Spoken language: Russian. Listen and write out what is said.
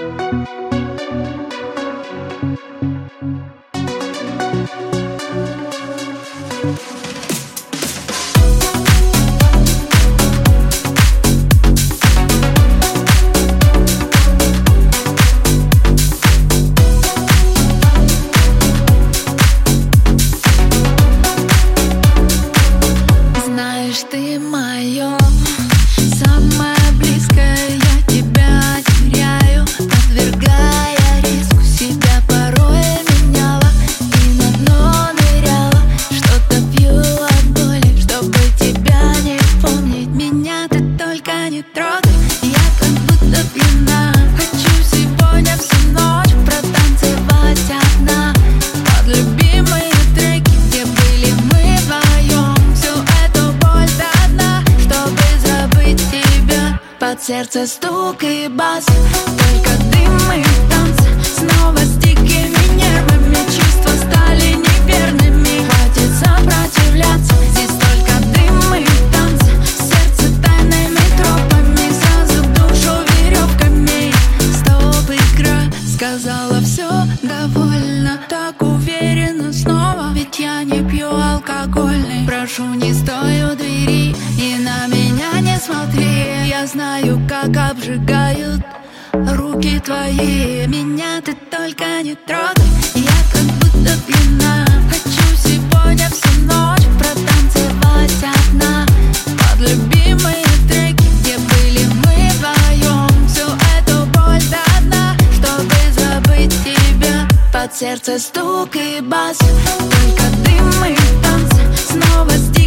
Знаешь ты мое. Под сердце стук и бас, только дым и танцы Снова с дикими нервами. Чувства стали неверными. Хватит сопротивляться, здесь только дым и танцы Сердце тайными тропами, сразу душу веревками. Стоп, игра, сказала все довольно Так уверенно снова, ведь я не пью алкогольный Прошу, не стой знаю, как обжигают Руки твои. Меня Ты только не трогай. Я как будто пьяна. Хочу сегодня всю ночь Протанцевать одна. Под любимые треки Где были мы вдвоем Всю эту боль до дна Чтобы забыть тебя. Под сердце стук и бас. Только дым и танцы Снова здесь.